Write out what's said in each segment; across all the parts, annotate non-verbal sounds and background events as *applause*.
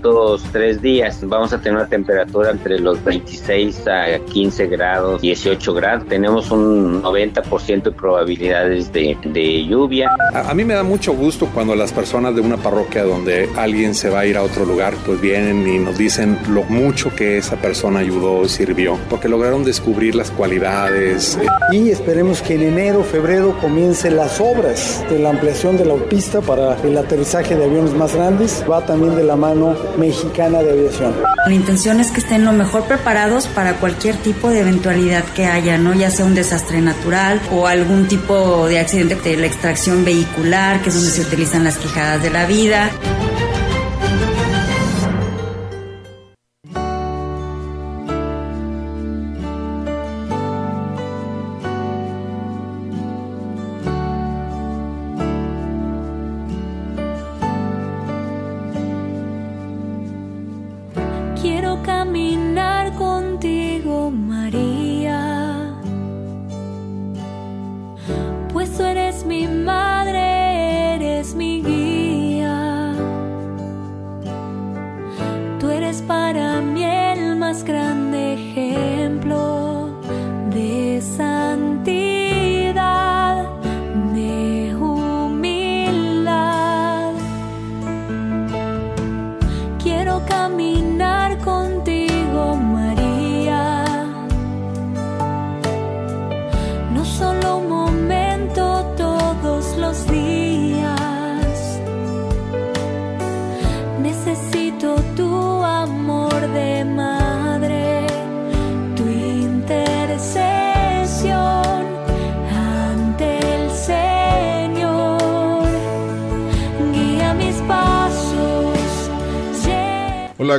Estos tres días vamos a tener una temperatura entre los 26 a 15 grados, 18 grados. Tenemos un 90% de probabilidades de, de lluvia. A, a, mí me da mucho gusto cuando las personas de una parroquia donde alguien se va a ir a otro lugar, pues vienen y nos dicen lo mucho que esa persona ayudó, sirvió, porque lograron descubrir las cualidades. Y esperemos que en enero, febrero comiencen las obras de la ampliación de la autopista para el aterrizaje de aviones más grandes. Va también de la mano Mexicana de Aviación. La intención es que estén lo mejor preparados para cualquier tipo de eventualidad que haya, ¿no? Ya sea un desastre natural o algún tipo de accidente de la extracción vehicular, que es donde se utilizan las quijadas de la vida.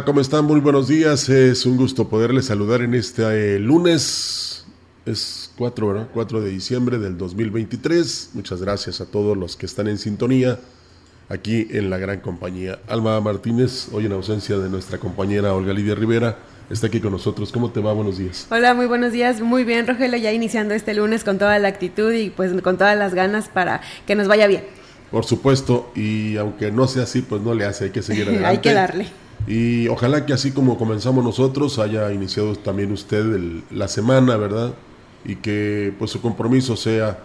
Hola, ¿cómo están? Muy buenos días. Es un gusto poderles saludar en este eh, lunes. Es 4, ¿verdad? 4 de diciembre del 2023. Muchas gracias a todos los que están en sintonía aquí en la gran compañía. Alma Martínez, hoy en ausencia de nuestra compañera Olga Lidia Rivera, está aquí con nosotros. ¿Cómo te va? Buenos días. Hola, muy buenos días. Muy bien, Rogelio, ya iniciando este lunes con toda la actitud y pues con todas las ganas para que nos vaya bien. Por supuesto, y aunque no sea así, pues no le hace, hay que seguir adelante. *laughs* hay que darle. Y ojalá que así como comenzamos nosotros, haya iniciado también usted el, la semana, ¿verdad? Y que pues su compromiso sea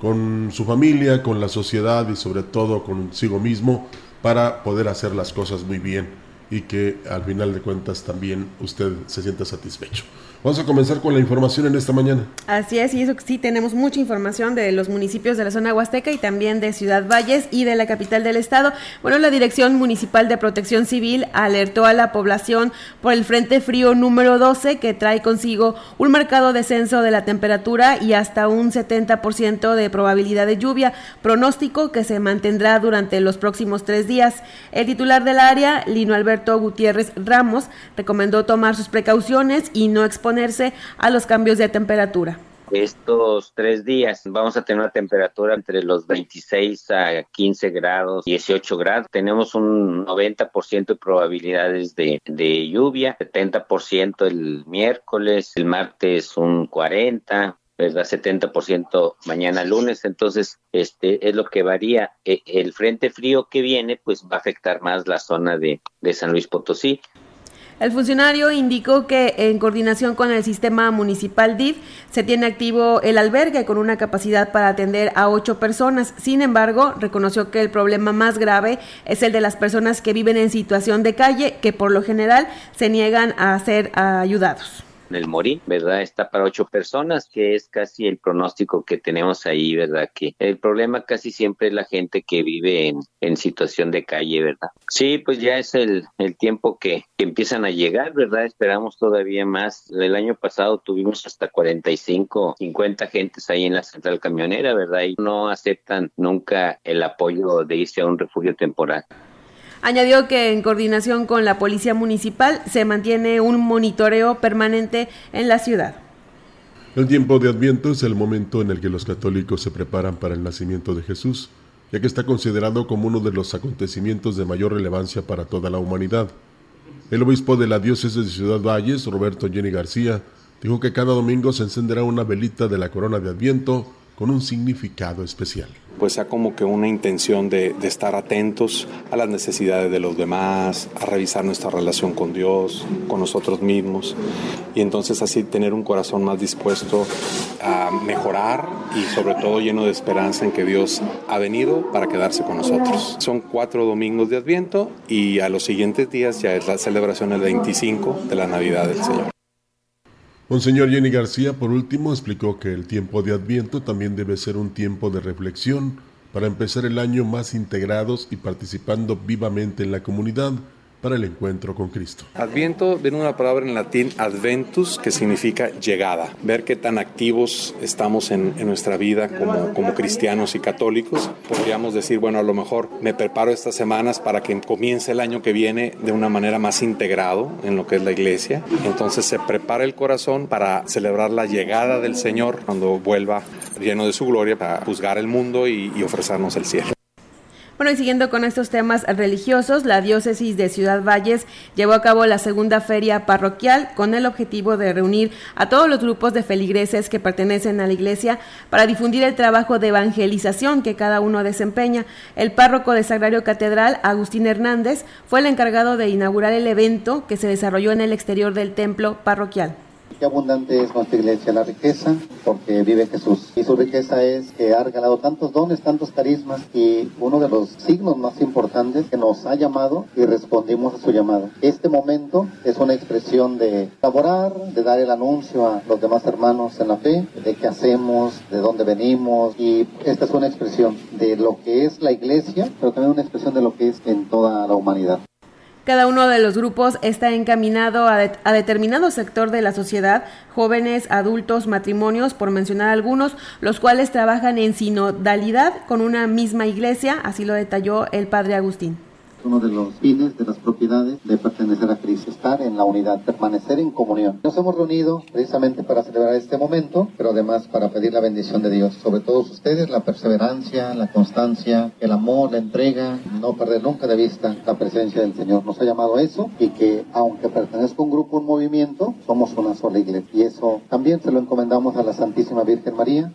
con su familia, con la sociedad y sobre todo consigo mismo para poder hacer las cosas muy bien y que al final de cuentas también usted se sienta satisfecho. Vamos a comenzar con la información en esta mañana. Así es, y eso sí, tenemos mucha información de los municipios de la zona huasteca y también de Ciudad Valles y de la capital del estado. Bueno, la Dirección Municipal de Protección Civil alertó a la población por el Frente Frío número 12 que trae consigo un marcado descenso de la temperatura y hasta un 70% de probabilidad de lluvia, pronóstico que se mantendrá durante los próximos tres días. El titular del área, Lino Alberto Gutiérrez Ramos, recomendó tomar sus precauciones y no exponer a los cambios de temperatura. Estos tres días vamos a tener una temperatura entre los 26 a 15 grados, 18 grados. Tenemos un 90% de probabilidades de, de lluvia, 70% el miércoles, el martes un 40%, ¿verdad? 70% mañana lunes, entonces este es lo que varía. E, el frente frío que viene pues va a afectar más la zona de, de San Luis Potosí. El funcionario indicó que en coordinación con el sistema municipal DIF se tiene activo el albergue con una capacidad para atender a ocho personas. Sin embargo, reconoció que el problema más grave es el de las personas que viven en situación de calle, que por lo general se niegan a ser ayudados. El Morí, ¿verdad? Está para ocho personas, que es casi el pronóstico que tenemos ahí, ¿verdad? Que el problema casi siempre es la gente que vive en, en situación de calle, ¿verdad? Sí, pues ya es el, el tiempo que, que empiezan a llegar, ¿verdad? Esperamos todavía más. El año pasado tuvimos hasta 45, 50 gentes ahí en la central camionera, ¿verdad? Y no aceptan nunca el apoyo de irse a un refugio temporal. Añadió que en coordinación con la Policía Municipal se mantiene un monitoreo permanente en la ciudad. El tiempo de Adviento es el momento en el que los católicos se preparan para el nacimiento de Jesús, ya que está considerado como uno de los acontecimientos de mayor relevancia para toda la humanidad. El obispo de la diócesis de Ciudad Valles, Roberto Jenny García, dijo que cada domingo se encenderá una velita de la corona de Adviento con un significado especial. Pues sea como que una intención de, de, estar atentos a las necesidades de los demás, a revisar nuestra relación con Dios, con nosotros mismos, y entonces así tener un corazón más dispuesto a mejorar y sobre todo lleno de esperanza en que Dios ha venido para quedarse con nosotros. Son cuatro domingos de Adviento y a los siguientes días ya es la celebración del 25 de la Navidad del Señor. Monseñor Jenny García, por último, explicó que el tiempo de Adviento también debe ser un tiempo de reflexión para empezar el año más integrados y participando vivamente en la comunidad para el encuentro con Cristo. Adviento viene una palabra en latín adventus que significa llegada. Ver qué tan activos estamos en, nuestra vida como, como cristianos y católicos. Podríamos decir, bueno, a lo mejor me preparo estas semanas para que comience el año que viene de una manera más integrado en lo que es la iglesia. Entonces se prepara el corazón para celebrar la llegada del Señor cuando vuelva lleno de su gloria para juzgar el mundo y ofrecernos el cielo. Bueno, y siguiendo con estos temas religiosos, la diócesis de Ciudad Valles llevó a cabo la segunda feria parroquial con el objetivo de reunir a todos los grupos de feligreses que pertenecen a la iglesia para difundir el trabajo de evangelización que cada uno desempeña. El párroco de Sagrario Catedral, Agustín Hernández, fue el encargado de inaugurar el evento que se desarrolló en el exterior del templo parroquial. Qué abundante es nuestra iglesia, la riqueza, porque vive Jesús. Y su riqueza es que ha regalado tantos dones, tantos carismas, y uno de los signos más importantes que nos ha llamado y respondimos a su llamado. Este momento es una expresión de laborar, de dar el anuncio a los demás hermanos en la fe, de qué hacemos, de dónde venimos, y esta es una expresión de lo que es la iglesia, pero también una expresión de lo que es en toda la humanidad. Cada uno de los grupos está encaminado a, de, a, determinado sector de la sociedad, jóvenes, adultos, matrimonios, por mencionar algunos, los cuales trabajan en sinodalidad con una misma iglesia, así lo detalló el padre Agustín uno de los fines de las propiedades de pertenecer a Cristo, estar en la unidad, permanecer en comunión. Nos hemos reunido precisamente para celebrar este momento, pero además para pedir la bendición de Dios sobre todos ustedes, la perseverancia, la constancia, el amor, la entrega, no perder nunca de vista la presencia del Señor. Nos ha llamado eso y que aunque pertenezca a un grupo, un movimiento, somos una sola iglesia. Y eso también se lo encomendamos a la Santísima Virgen María.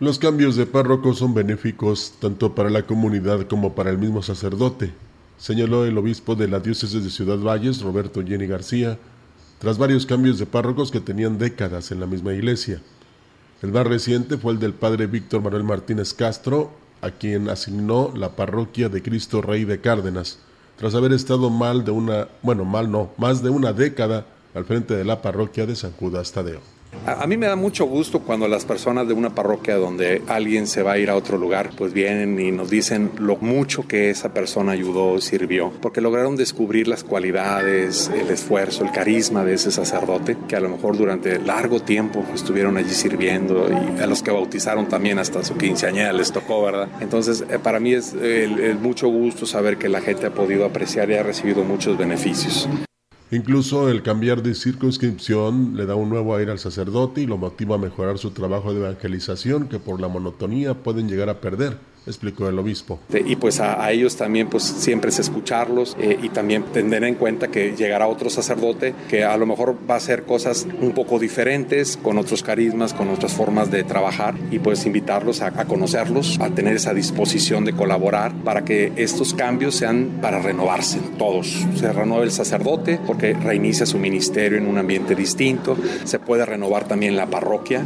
Los cambios de párroco son benéficos tanto para la comunidad como para el mismo sacerdote, señaló el obispo de la diócesis de Ciudad Valles, Roberto Jenny García, tras varios cambios de párrocos que tenían décadas en la misma iglesia. El más reciente fue el del padre Víctor Manuel Martínez Castro, a quien asignó la parroquia de Cristo Rey de Cárdenas, tras haber estado mal de una, bueno, mal no, más de una década al frente de la parroquia de San Judas Tadeo. A, mí me da mucho gusto cuando las personas de una parroquia donde alguien se va a ir a otro lugar, pues vienen y nos dicen lo mucho que esa persona ayudó, sirvió, porque lograron descubrir las cualidades, el esfuerzo, el carisma de ese sacerdote, que a lo mejor durante largo tiempo estuvieron allí sirviendo y a los que bautizaron también hasta su quinceañera les tocó, ¿verdad? Entonces, eh, para mí es mucho gusto saber que la gente ha podido apreciar y ha recibido muchos beneficios. Incluso el cambiar de circunscripción le da un nuevo aire al sacerdote y lo motiva a mejorar su trabajo de evangelización que por la monotonía pueden llegar a perder, explicó el obispo. Y pues a, ellos también pues siempre es escucharlos eh, y también tener en cuenta que llegará otro sacerdote que a lo mejor va a hacer cosas un poco diferentes, con otros carismas, con otras formas de trabajar y pues invitarlos a, a conocerlos, a tener esa disposición de colaborar para que estos cambios sean para renovarse todos. Se renueva el sacerdote porque reinicia su ministerio en un ambiente distinto, se puede renovar también la parroquia.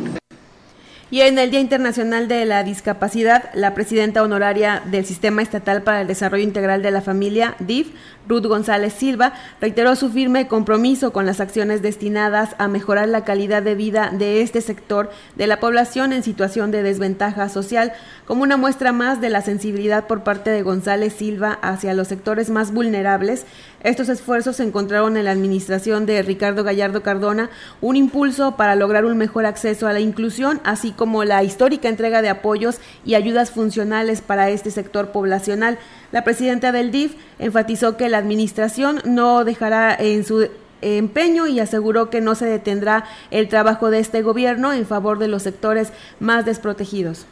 Y en el Día Internacional de la Discapacidad, la presidenta honoraria del Sistema Estatal para el Desarrollo Integral de la Familia, DIF, Ruth González Silva, reiteró su firme compromiso con las acciones destinadas a mejorar la calidad de vida de este sector de la población en situación de desventaja social, como una muestra más de la sensibilidad por parte de González Silva hacia los sectores más vulnerables. Estos esfuerzos encontraron en la administración de Ricardo Gallardo Cardona un impulso para lograr un mejor acceso a la inclusión, así como la histórica entrega de apoyos y ayudas funcionales para este sector poblacional. La presidenta del DIF enfatizó que la administración no dejará en su empeño y aseguró que no se detendrá el trabajo de este gobierno en favor de los sectores más desprotegidos.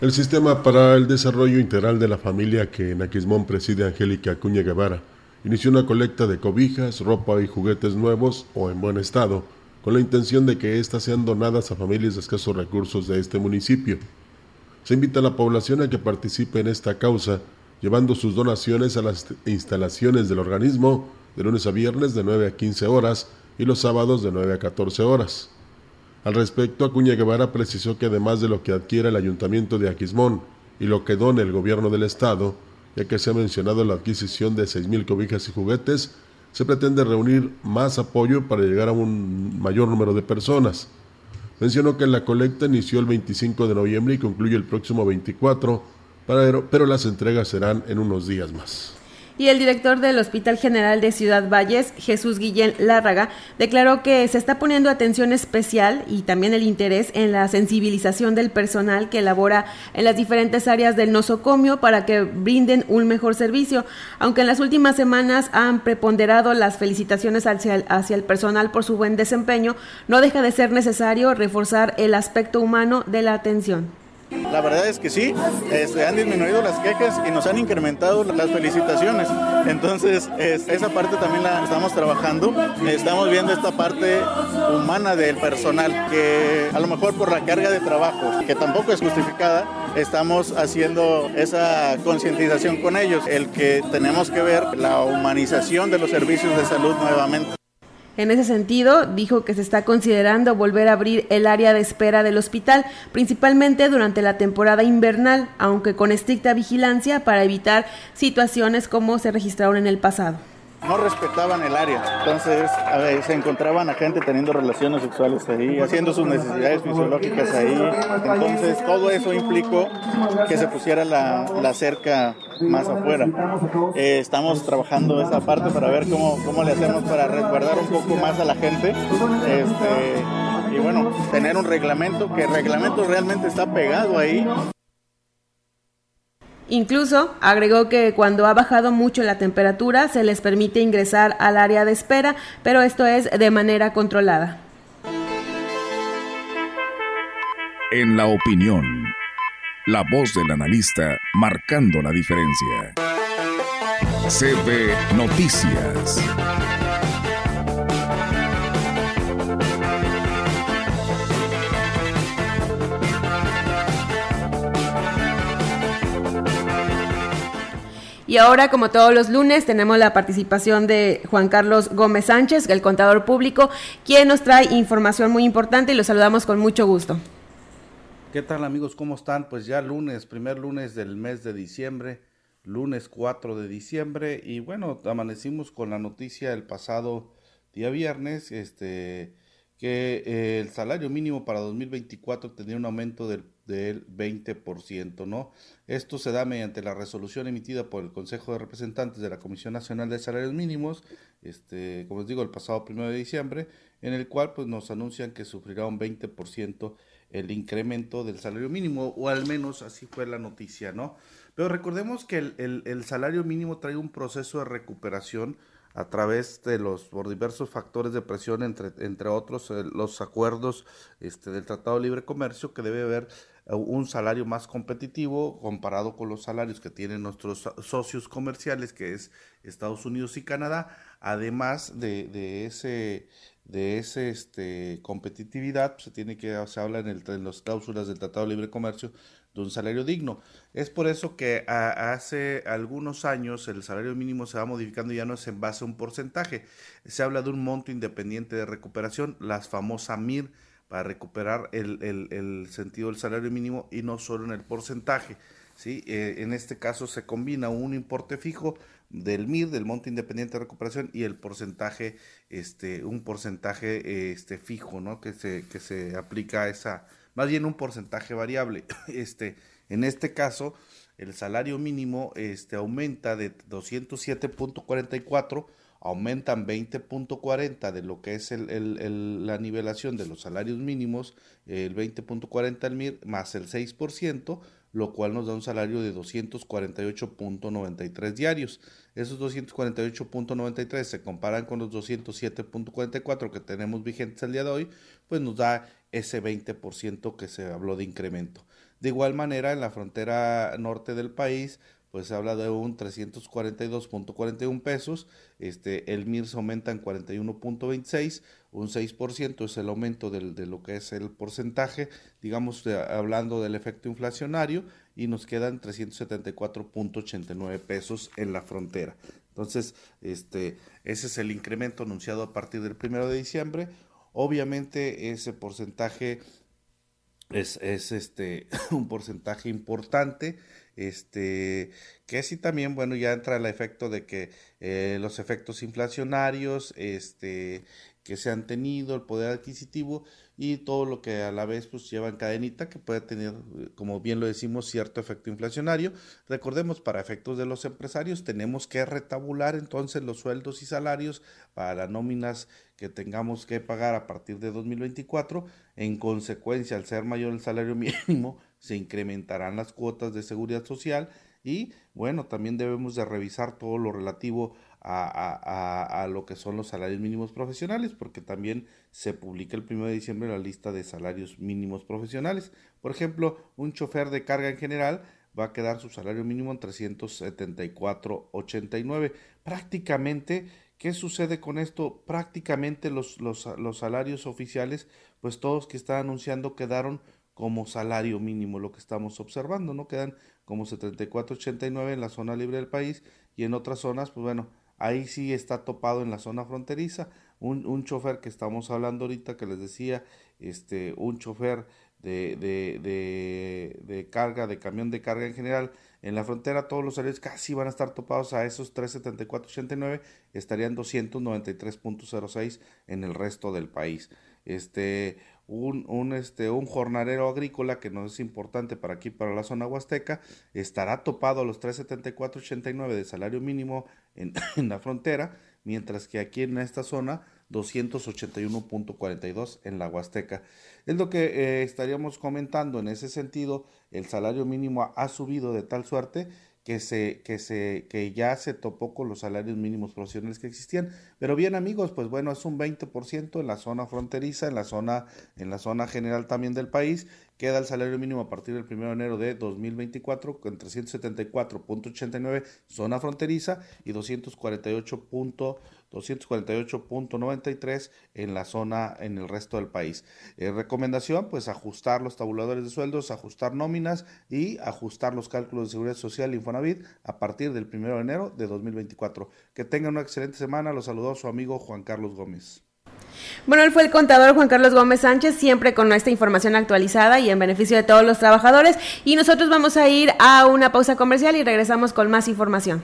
El Sistema para el Desarrollo Integral de la Familia que en Aquismón preside Angélica Acuña Guevara inició una colecta de cobijas, ropa y juguetes nuevos o en buen estado con la intención de que éstas sean donadas a familias de escasos recursos de este municipio. Se invita a la población a que participe en esta causa, llevando sus donaciones a las instalaciones del organismo de lunes a viernes de 9 a 15 horas y los sábados de 9 a 14 horas. Al respecto, Acuña Guevara precisó que además de lo que adquiera el ayuntamiento de Aquismón y lo que done el gobierno del estado, ya que se ha mencionado la adquisición de 6.000 cobijas y juguetes, se pretende reunir más apoyo para llegar a un mayor número de personas. Mencionó que la colecta inició el 25 de noviembre y concluye el próximo 24, pero las entregas serán en unos días más y el director del Hospital General de Ciudad Valles, Jesús Guillén Lárraga, declaró que se está poniendo atención especial y también el interés en la sensibilización del personal que labora en las diferentes áreas del nosocomio para que brinden un mejor servicio, aunque en las últimas semanas han preponderado las felicitaciones hacia el, hacia el personal por su buen desempeño, no deja de ser necesario reforzar el aspecto humano de la atención. La verdad es que sí, este, han disminuido las quejas y nos han incrementado las felicitaciones. Entonces, esa parte también la estamos trabajando. Estamos viendo esta parte humana del personal, que a lo mejor por la carga de trabajo, que tampoco es justificada, estamos haciendo esa concientización con ellos, el que tenemos que ver la humanización de los servicios de salud nuevamente. En ese sentido, dijo que se está considerando volver a abrir el área de espera del hospital, principalmente durante la temporada invernal, aunque con estricta vigilancia para evitar situaciones como se registraron en el pasado no respetaban el área. Entonces se encontraban a gente teniendo relaciones sexuales ahí, haciendo sus necesidades fisiológicas ahí. Entonces todo eso implicó que se pusiera la, la cerca más afuera. Eh, estamos trabajando esa parte para ver cómo, cómo le hacemos para resguardar un poco más a la gente. Este, y bueno, tener un reglamento, que el reglamento realmente está pegado ahí Incluso agregó que cuando ha bajado mucho la temperatura se les permite ingresar al área de espera, pero esto es de manera controlada. En la opinión, la voz del analista marcando la diferencia. CB Noticias. Y ahora, como todos los lunes, tenemos la participación de Juan Carlos Gómez Sánchez, el contador público, quien nos trae información muy importante y lo saludamos con mucho gusto. ¿Qué tal amigos? ¿Cómo están? Pues ya lunes, primer lunes del mes de diciembre, lunes 4 de diciembre y bueno, amanecimos con la noticia el pasado día viernes, este, que eh, el salario mínimo para 2024 tendría un aumento del del 20%, ¿no? Esto se da mediante la resolución emitida por el Consejo de Representantes de la Comisión Nacional de Salarios Mínimos, este, como les digo, el pasado 1 de diciembre, en el cual pues nos anuncian que sufrirá un 20% el incremento del salario mínimo, o al menos así fue la noticia, ¿no? Pero recordemos que el, el salario mínimo trae un proceso de recuperación a través de los por diversos factores de presión entre entre otros eh, los acuerdos este del Tratado de Libre Comercio que debe haber eh, un salario más competitivo comparado con los salarios que tienen nuestros socios comerciales, que es Estados Unidos y Canadá, además de, de ese de ese este competitividad se tiene que se habla en, el, las cláusulas del Tratado de Libre Comercio de un salario digno. Es por eso que hace algunos años el salario mínimo se va modificando ya no es en base a un porcentaje, se habla de un monto independiente de recuperación, las famosas MIR, para recuperar el, sentido del salario mínimo y no solo en el porcentaje. ¿sí? Eh, en este caso se combina un importe fijo del MIR, del Monte Independiente de Recuperación, y el porcentaje, este, un porcentaje este, fijo, ¿no? Que se, que se aplica a esa, más bien un porcentaje variable. *coughs* Este, en este caso, el salario mínimo este, aumenta de 207.44 aumentan 20.40 de lo que es el, la nivelación de los salarios mínimos, el 20.40 el MIR, más el 6%, lo cual nos da un salario de 248.93 diarios. Esos 248.93 se comparan con los 207.44 que tenemos vigentes el día de hoy, pues nos da ese 20% que se habló de incremento. De igual manera, en la frontera norte del país, pues se habla de un 342.41 pesos, este, el MIR se aumenta en 41.26, un 6% es el aumento de lo que es el porcentaje, digamos, hablando del efecto inflacionario, y nos quedan 374.89 pesos en la frontera. Entonces, este, ese es el incremento anunciado a partir del primero de diciembre. Obviamente ese porcentaje es, es este, *laughs* un porcentaje importante este que sí también bueno ya entra el efecto de que eh, los efectos inflacionarios este que se han tenido el poder adquisitivo y todo lo que a la vez pues lleva en cadenita que puede tener como bien lo decimos cierto efecto inflacionario. Recordemos para efectos de los empresarios tenemos que retabular entonces los sueldos y salarios para nóminas que tengamos que pagar a partir de 2024 en consecuencia al ser mayor el salario *laughs* mínimo se incrementarán las cuotas de seguridad social y bueno, también debemos de revisar todo lo relativo a, a, lo que son los salarios mínimos profesionales, porque también se publica el 1 de diciembre la lista de salarios mínimos profesionales. Por ejemplo, un chofer de carga en general va a quedar su salario mínimo en 374.89. Prácticamente, ¿qué sucede con esto? Prácticamente los, los, los salarios oficiales, pues todos que están anunciando quedaron como salario mínimo, lo que estamos observando, ¿no? Quedan como 74.89 en la zona libre del país y en otras zonas, pues bueno, ahí sí está topado en la zona fronteriza. Un, un chofer que estamos hablando ahorita, que les decía, este, un chofer de, de, de, de, carga, de camión de carga en general, en la frontera todos los salarios casi van a estar topados a esos 374.89, estarían 293.06 en el resto del país. Este, un, este, un jornalero agrícola que no es importante para aquí, para la zona huasteca, estará topado a los 374.89 de salario mínimo en, *laughs* en la frontera, mientras que aquí en esta zona 281.42 en la Huasteca. Es lo que eh, estaríamos comentando en ese sentido, el salario mínimo ha subido de tal suerte que se, que se, que ya se topó con los salarios mínimos profesionales que existían. Pero bien amigos, pues bueno, es un 20% en la zona fronteriza, en la zona, en la zona general también del país, queda el salario mínimo a partir del 1 de enero de 2024 con 374.89 zona fronteriza y 248. 248.93 en la zona, en el resto del país. Eh, recomendación, pues ajustar los tabuladores de sueldos, ajustar nóminas y ajustar los cálculos de seguridad social Infonavit a partir del 1 de enero de 2024. Que tengan una excelente semana. Los saludó su amigo Juan Carlos Gómez. Bueno, él fue el contador Juan Carlos Gómez Sánchez, siempre con nuestra información actualizada y en beneficio de todos los trabajadores. Y nosotros vamos a ir a una pausa comercial y regresamos con más información.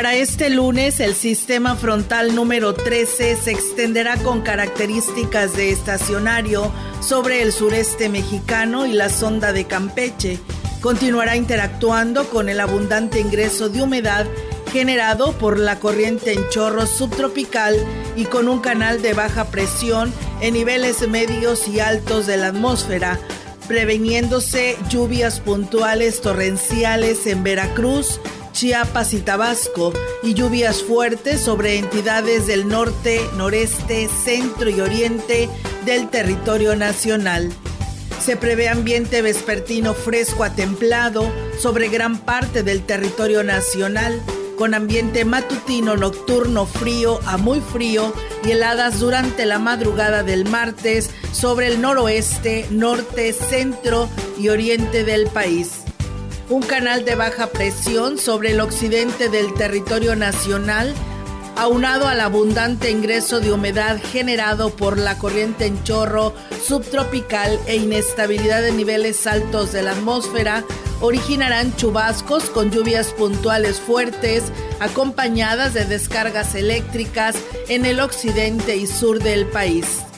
Para este lunes, el sistema frontal número 13 se extenderá con características de estacionario sobre el sureste mexicano y la sonda de Campeche. Continuará interactuando con el abundante ingreso de humedad generado por la corriente en chorro subtropical y con un canal de baja presión en niveles medios y altos de la atmósfera, preveniéndose lluvias puntuales torrenciales en Veracruz, Chiapas y Tabasco y lluvias fuertes sobre entidades del norte, noreste, centro y oriente del territorio nacional. Se prevé ambiente vespertino fresco a templado sobre gran parte del territorio nacional, con ambiente matutino nocturno frío a muy frío y heladas durante la madrugada del martes sobre el noroeste, norte, centro y oriente del país un canal de baja presión sobre el occidente del territorio nacional aunado al abundante ingreso de humedad generado por la corriente en chorro subtropical e inestabilidad de niveles altos de la atmósfera, originarán chubascos con lluvias puntuales fuertes, acompañadas de descargas eléctricas en el occidente y sur del país.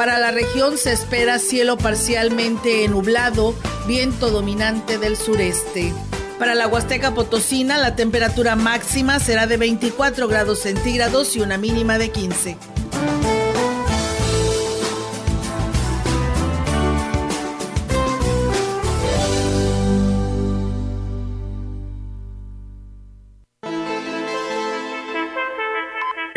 Para la región se espera cielo parcialmente nublado, viento dominante del sureste. Para la Huasteca Potosina, la temperatura máxima será de 24 grados centígrados y una mínima de 15.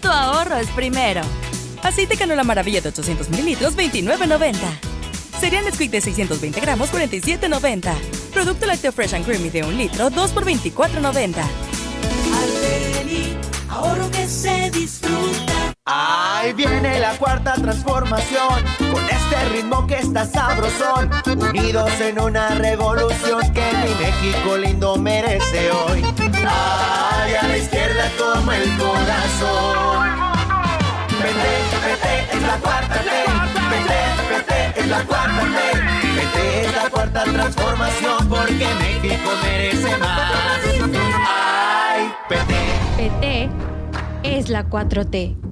tu ahorro es primero. Aceite canola maravilla de 800 mililitros, 29.90. Cereal Nesquik de 620 gramos, 47.90. Producto lácteo Fresh and Creamy de un litro, 2 por 24.90. ahorro que se disfruta. Ahí viene la cuarta transformación, con este ritmo que está sabrosón, unidos en una revolución que mi México lindo merece hoy. Ay, a la izquierda toma el corazón. Vete, vete, es la cuarta ley. Vete, vete, es la cuarta ley. Vete, es la cuarta transformación porque México merece más. Ay, PT. PT es la 4T.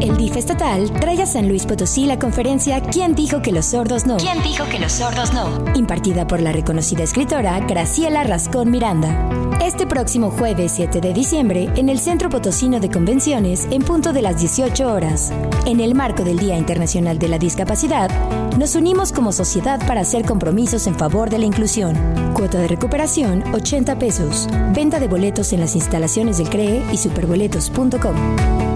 El DIF estatal trae a San Luis Potosí la conferencia ¿Quién dijo que los sordos no? ¿Quién dijo que los sordos no? Impartida por la reconocida escritora Graciela Rascón Miranda. Este próximo jueves 7 de diciembre en el Centro Potosino de Convenciones en punto de las 18 horas. En el marco del Día Internacional de la Discapacidad, nos unimos como sociedad para hacer compromisos en favor de la inclusión. Cuota de recuperación 80 pesos. Venta de boletos en las instalaciones del CREE y superboletos.com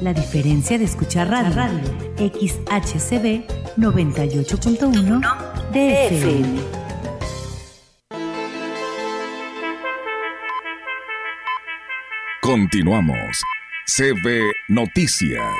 La diferencia de escuchar radio, radio XHCB 98.1 DFM. Continuamos. CB Noticias.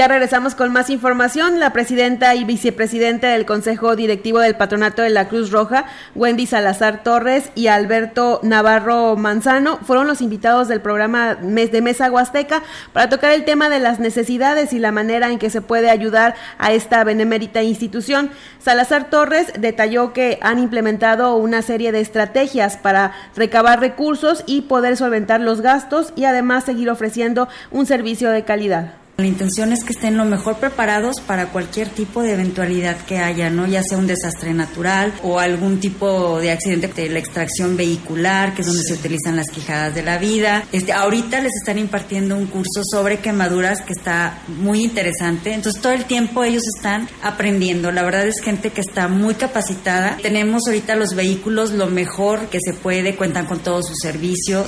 Ya regresamos con más información. La presidenta y vicepresidenta del Consejo Directivo del Patronato de la Cruz Roja, Wendy Salazar Torres y Alberto Navarro Manzano, fueron los invitados del programa Mes de Mesa Huasteca para tocar el tema de las necesidades y la manera en que se puede ayudar a esta benemérita institución. Salazar Torres detalló que han implementado una serie de estrategias para recabar recursos y poder solventar los gastos y además seguir ofreciendo un servicio de calidad. La intención es que estén lo mejor preparados para cualquier tipo de eventualidad que haya, ¿no? Ya sea un desastre natural o algún tipo de accidente de la extracción vehicular, que es donde se utilizan las quijadas de la vida. Este, ahorita les están impartiendo un curso sobre quemaduras que está muy interesante. Entonces todo el tiempo ellos están aprendiendo. La verdad es gente que está muy capacitada. Tenemos ahorita los vehículos lo mejor que se puede, cuentan con todos sus servicios.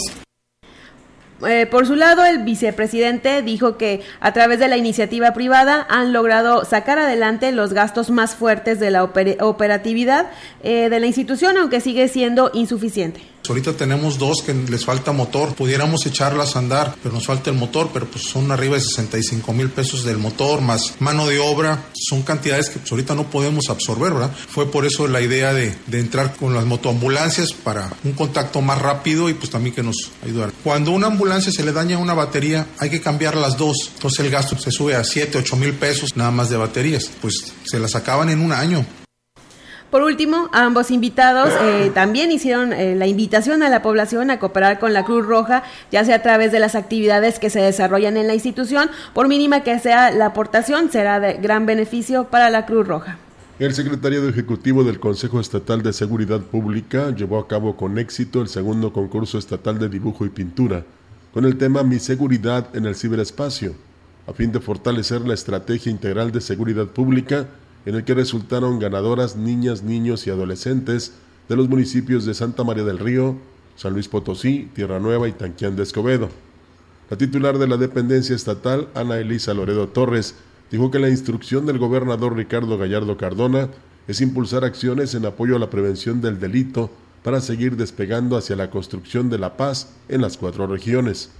Eh, por su lado, el vicepresidente dijo que a través de la iniciativa privada han logrado sacar adelante los gastos más fuertes de la operatividad eh, de la institución, aunque sigue siendo insuficiente. Ahorita tenemos dos que les falta motor, pudiéramos echarlas a andar, pero nos falta el motor, pero pues son arriba de 65 mil pesos del motor, más mano de obra, son cantidades que pues ahorita no podemos absorber, ¿verdad? Fue por eso la idea de, de entrar con las motoambulancias para un contacto más rápido y pues también que nos ayudara. Cuando una ambulancia se le daña una batería, hay que cambiar las dos, entonces el gasto se sube a 7, 8 mil pesos nada más de baterías, pues se las acaban en un año. Por último, ambos invitados eh, también hicieron eh, la invitación a la población a cooperar con la Cruz Roja, ya sea a través de las actividades que se desarrollan en la institución, por mínima que sea la aportación, será de gran beneficio para la Cruz Roja. El secretario ejecutivo del Consejo Estatal de Seguridad Pública llevó a cabo con éxito el segundo concurso estatal de dibujo y pintura, con el tema Mi seguridad en el ciberespacio, a fin de fortalecer la estrategia integral de seguridad pública en el que resultaron ganadoras niñas, niños y adolescentes de los municipios de Santa María del Río, San Luis Potosí, Tierra Nueva y Tanquián de Escobedo. La titular de la dependencia estatal, Ana Elisa Loredo Torres, dijo que la instrucción del gobernador Ricardo Gallardo Cardona es impulsar acciones en apoyo a la prevención del delito para seguir despegando hacia la construcción de la paz en las cuatro regiones.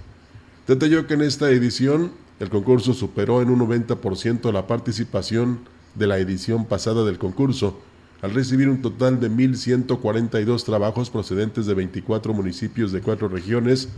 Detalló que en esta edición el concurso superó en un 90% la participación de la edición pasada del concurso, al recibir un total de 1.142 trabajos procedentes de 24 municipios de cuatro regiones,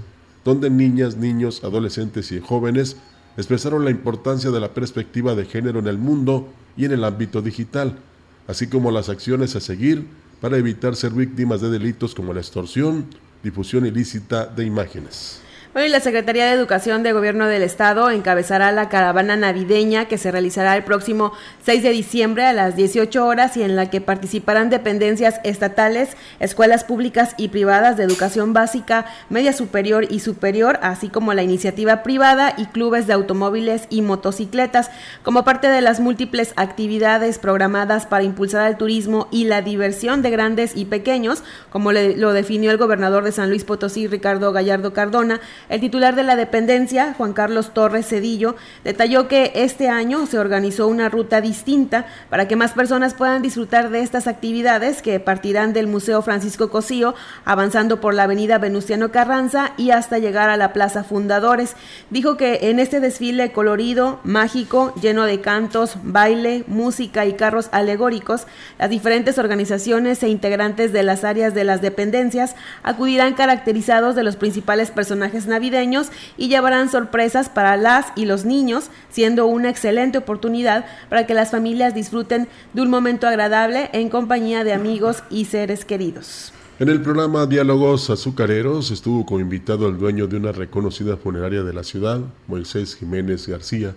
donde niñas, niños, adolescentes y jóvenes expresaron la importancia de la perspectiva de género en el mundo y en el ámbito digital, así como las acciones a seguir para evitar ser víctimas de delitos como la extorsión, difusión ilícita de imágenes. Hoy la Secretaría de Educación de Gobierno del Estado encabezará la caravana navideña que se realizará el próximo 6 de diciembre a las 18 horas y en la que participarán dependencias estatales, escuelas públicas y privadas de educación básica, media superior y superior, así como la iniciativa privada y clubes de automóviles y motocicletas, como parte de las múltiples actividades programadas para impulsar el turismo y la diversión de grandes y pequeños, como lo definió el gobernador de San Luis Potosí, Ricardo Gallardo Cardona, el titular de la dependencia, Juan Carlos Torres Cedillo, detalló que este año se organizó una ruta distinta para que más personas puedan disfrutar de estas actividades que partirán del Museo Francisco Cosío, avanzando por la avenida Venustiano Carranza y hasta llegar a la Plaza Fundadores. Dijo que en este desfile colorido, mágico, lleno de cantos, baile, música y carros alegóricos, las diferentes organizaciones e integrantes de las áreas de las dependencias acudirán caracterizados de los principales personajes navideños y llevarán sorpresas para las y los niños, siendo una excelente oportunidad para que las familias disfruten de un momento agradable en compañía de amigos y seres queridos. En el programa Diálogos Azucareros estuvo como invitado el dueño de una reconocida funeraria de la ciudad, Moisés Jiménez García,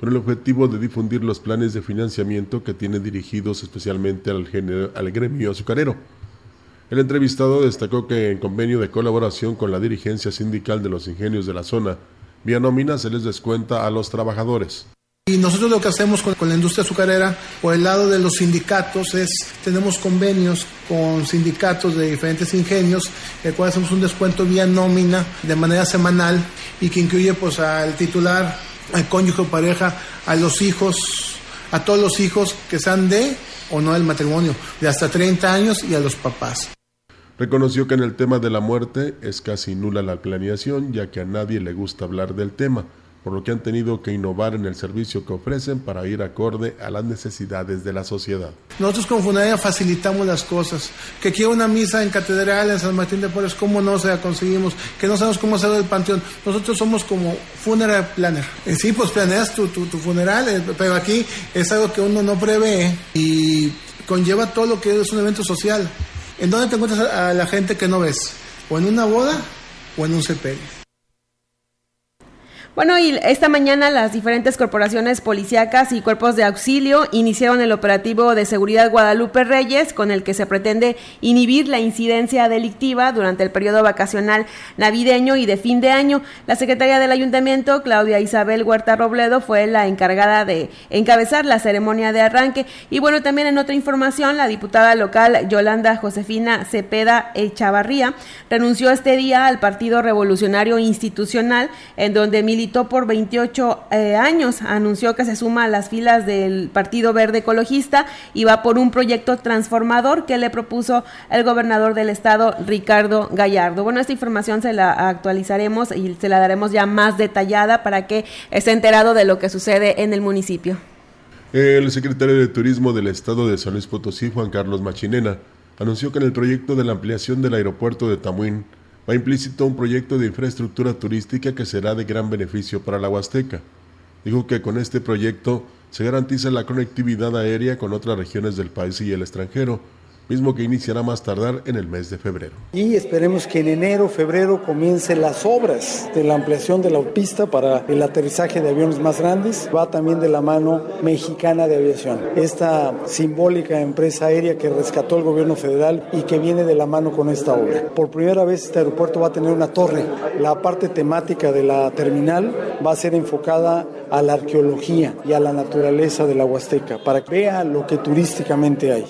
con el objetivo de difundir los planes de financiamiento que tiene dirigidos especialmente al, al gremio azucarero. El entrevistado destacó que en convenio de colaboración con la dirigencia sindical de los ingenios de la zona, vía nómina se les descuenta a los trabajadores. Y nosotros lo que hacemos con, la industria azucarera, por el lado de los sindicatos, es tenemos convenios con sindicatos de diferentes ingenios, el cual hacemos un descuento vía nómina de manera semanal y que incluye pues al titular, al cónyuge o pareja, a los hijos, a todos los hijos que sean de o no del matrimonio, de hasta 30 años y a los papás. Reconoció que en el tema de la muerte es casi nula la planeación, ya que a nadie le gusta hablar del tema, por lo que han tenido que innovar en el servicio que ofrecen para ir acorde a las necesidades de la sociedad. Nosotros con funeraria facilitamos las cosas. Que quiera una misa en catedral en San Martín de Porres, ¿cómo no se la conseguimos? Que no sabemos cómo hacer el panteón. Nosotros somos como funeral planner. Eh, sí, pues planeas tu, tu, tu funeral, eh, pero aquí es algo que uno no prevé y conlleva todo lo que es un evento social. ¿En dónde te encuentras a la gente que no ves? ¿O en una boda o en un sepelio? Bueno, y esta mañana las diferentes corporaciones policíacas y cuerpos de auxilio iniciaron el operativo de seguridad Guadalupe Reyes, con el que se pretende inhibir la incidencia delictiva durante el periodo vacacional navideño y de fin de año. La secretaria del ayuntamiento, Claudia Isabel Huerta Robledo, fue la encargada de encabezar la ceremonia de arranque. Y bueno, también en otra información, la diputada local Yolanda Josefina Cepeda Echavarría renunció este día al Partido Revolucionario Institucional, en donde militó por 28 eh, años. Anunció que se suma a las filas del Partido Verde Ecologista y va por un proyecto transformador que le propuso el gobernador del estado, Ricardo Gallardo. Bueno, esta información se la actualizaremos y se la daremos ya más detallada para que esté enterado de lo que sucede en el municipio. El secretario de Turismo del estado de San Luis Potosí, Juan Carlos Machinena, anunció que en el proyecto de la ampliación del aeropuerto de Tamuín va implícito un proyecto de infraestructura turística que será de gran beneficio para la Huasteca. Dijo que con este proyecto se garantiza la conectividad aérea con otras regiones del país y el extranjero, mismo que iniciará más tardar en el mes de febrero. Y esperemos que en enero, febrero comiencen las obras de la ampliación de la autopista para el aterrizaje de aviones más grandes. Va también de la mano mexicana de aviación. Esta simbólica empresa aérea que rescató el gobierno federal y que viene de la mano con esta obra. Por primera vez este aeropuerto va a tener una torre. La parte temática de la terminal va a ser enfocada a la arqueología y a la naturaleza de la Huasteca para que vea lo que turísticamente hay.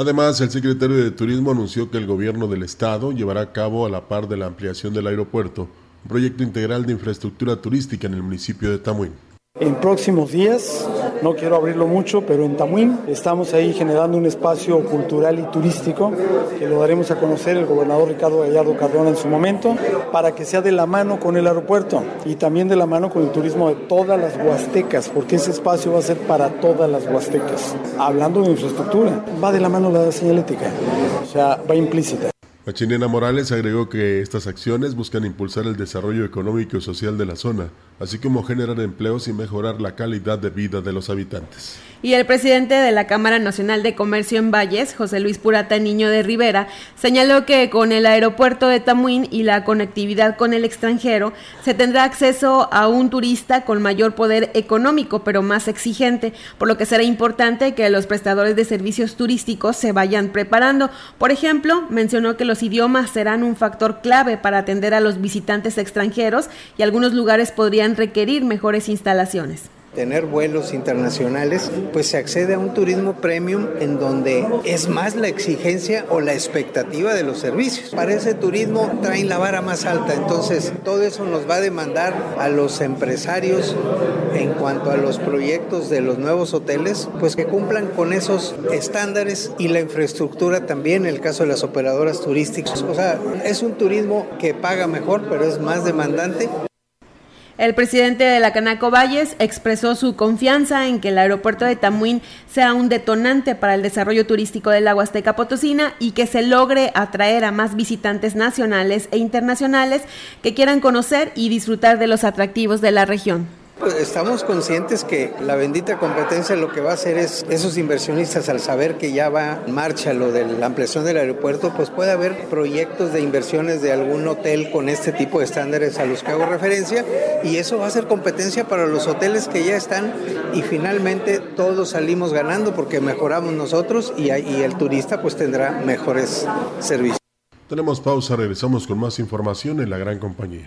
Además, el secretario de Turismo anunció que el gobierno del estado llevará a cabo, a la par de la ampliación del aeropuerto, un proyecto integral de infraestructura turística en el municipio de Tamuín. En próximos días, no quiero abrirlo mucho, pero en Tamuín estamos ahí generando un espacio cultural y turístico que lo daremos a conocer el gobernador Ricardo Gallardo Cardona en su momento, para que sea de la mano con el aeropuerto y también de la mano con el turismo de todas las huastecas, porque ese espacio va a ser para todas las huastecas. Hablando de infraestructura, va de la mano la señalética, o sea, va implícita. Machinena Morales agregó que estas acciones buscan impulsar el desarrollo económico y social de la zona, así como generar empleos y mejorar la calidad de vida de los habitantes. Y el presidente de la Cámara Nacional de Comercio en Valles, José Luis Purata Niño de Rivera, señaló que con el aeropuerto de Tamuín y la conectividad con el extranjero, se tendrá acceso a un turista con mayor poder económico, pero más exigente, por lo que será importante que los prestadores de servicios turísticos se vayan preparando. Por ejemplo, mencionó que los idiomas serán un factor clave para atender a los visitantes extranjeros y algunos lugares podrían requerir mejores instalaciones tener vuelos internacionales, pues se accede a un turismo premium en donde es más la exigencia o la expectativa de los servicios. Para ese turismo traen la vara más alta, entonces todo eso nos va a demandar a los empresarios en cuanto a los proyectos de los nuevos hoteles, pues que cumplan con esos estándares y la infraestructura también, en el caso de las operadoras turísticas. O sea, es un turismo que paga mejor, pero es más demandante el presidente de la Canaco Valles expresó su confianza en que el aeropuerto de Tamuín sea un detonante para el desarrollo turístico de la Huasteca Potosina y que se logre atraer a más visitantes nacionales e internacionales que quieran conocer y disfrutar de los atractivos de la región. Pues, estamos conscientes que la bendita competencia lo que va a hacer es esos inversionistas al saber que ya va en marcha lo de la ampliación del aeropuerto, pues puede haber proyectos de inversiones de algún hotel con este tipo de estándares a los que hago referencia y eso va a ser competencia para los hoteles que ya están y finalmente todos salimos ganando porque mejoramos nosotros y, y el turista pues tendrá mejores servicios. Tenemos pausa, regresamos con más información en la gran compañía.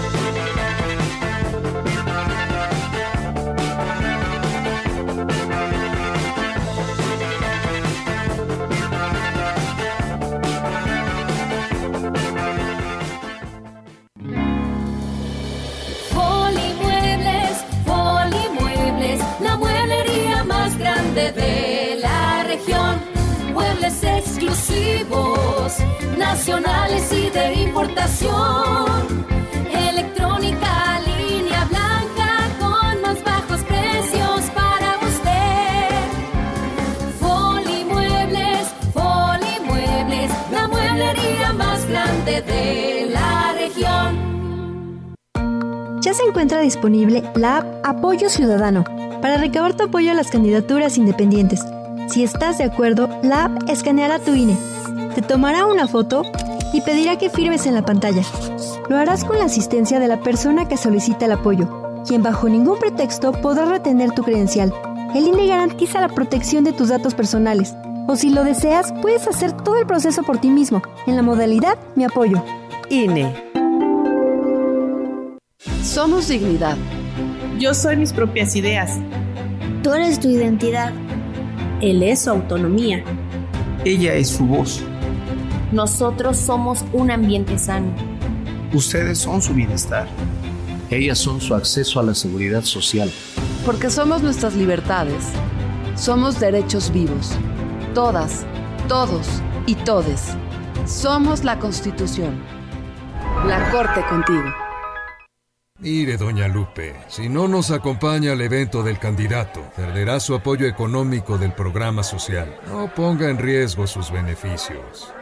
nacionales y de importación. Electrónica línea blanca con más bajos precios para usted. Folimuebles, Folimuebles, la mueblería más grande de la región. Ya se encuentra disponible la app Apoyo Ciudadano para recabar tu apoyo a las candidaturas independientes. Si estás de acuerdo, la app escaneará tu INE, te tomará una foto y pedirá que firmes en la pantalla. Lo harás con la asistencia de la persona que solicita el apoyo, quien bajo ningún pretexto podrá retener tu credencial. El INE garantiza la protección de tus datos personales. O si lo deseas, puedes hacer todo el proceso por ti mismo, en la modalidad Mi Apoyo. INE. Somos dignidad. Yo soy mis propias ideas. Tú eres tu identidad. Él es su autonomía. Ella es su voz. Nosotros somos un ambiente sano. Ustedes son su bienestar. Ellas son su acceso a la seguridad social. Porque somos nuestras libertades. Somos derechos vivos. Todas, todos y todes. Somos la Constitución. La Corte contigo. Mire, doña Lupe, si no nos acompaña al evento del candidato, perderá su apoyo económico del programa social. No ponga en riesgo sus beneficios.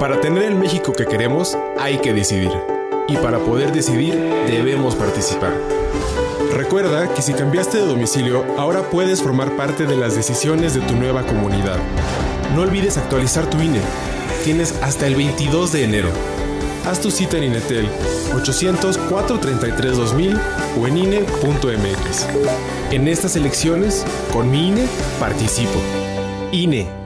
Para tener el México que queremos, hay que decidir. Y para poder decidir, debemos participar. Recuerda que si cambiaste de domicilio, ahora puedes formar parte de las decisiones de tu nueva comunidad. No olvides actualizar tu INE. Tienes hasta el 22 de enero. Haz tu cita en Inetel 800-433-2000 o en INE.mx. En estas elecciones, con mi INE, participo. INE.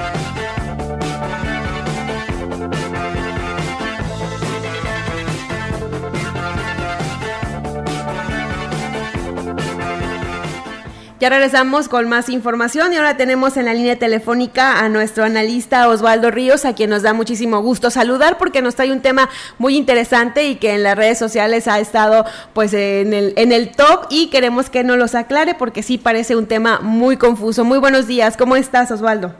Ya regresamos con más información y ahora tenemos en la línea telefónica a nuestro analista Osvaldo Ríos, a quien nos da muchísimo gusto saludar porque nos trae un tema muy interesante y que en las redes sociales ha estado pues en el, en el top y queremos que nos los aclare porque sí parece un tema muy confuso. Muy buenos días, ¿cómo estás Osvaldo?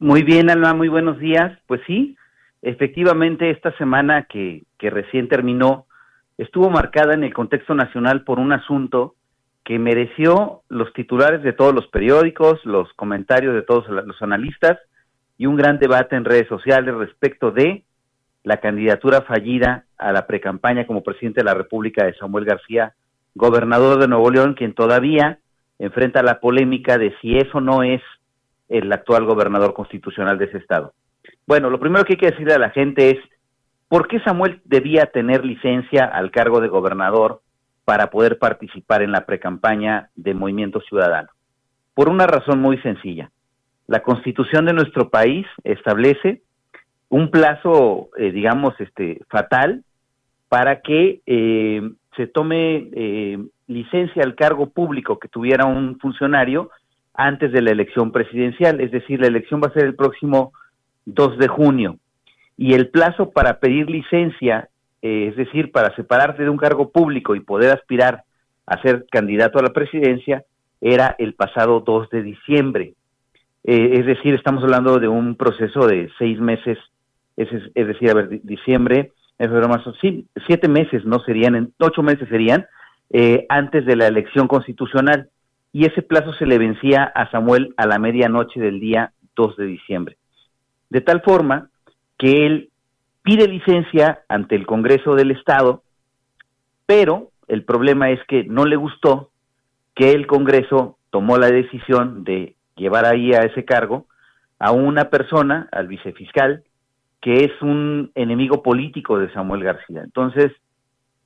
Muy bien, Alma, muy buenos días. Pues sí, efectivamente esta semana que, que recién terminó estuvo marcada en el contexto nacional por un asunto que mereció los titulares de todos los periódicos, los comentarios de todos los analistas y un gran debate en redes sociales respecto de la candidatura fallida a la precampaña como presidente de la República de Samuel García, gobernador de Nuevo León, quien todavía enfrenta la polémica de si eso no es el actual gobernador constitucional de ese estado. Bueno, lo primero que hay que decirle a la gente es, ¿por qué Samuel debía tener licencia al cargo de gobernador para poder participar en la precampaña de Movimiento Ciudadano. Por una razón muy sencilla. La constitución de nuestro país establece un plazo, eh, digamos, este, fatal para que eh, se tome eh, licencia al cargo público que tuviera un funcionario antes de la elección presidencial. Es decir, la elección va a ser el próximo 2 de junio. Y el plazo para pedir licencia eh, es decir, para separarte de un cargo público y poder aspirar a ser candidato a la presidencia, era el pasado 2 de diciembre. Eh, es decir, estamos hablando de un proceso de seis meses, es, decir, a ver, diciembre, febrero, sí, siete meses no serían, ocho meses serían, eh, antes de la elección constitucional. Y ese plazo se le vencía a Samuel a la medianoche del día 2 de diciembre. De tal forma que él pide licencia ante el Congreso del Estado, pero el problema es que no le gustó que el Congreso tomó la decisión de llevar ahí a ese cargo a una persona, al vicefiscal, que es un enemigo político de Samuel García. Entonces,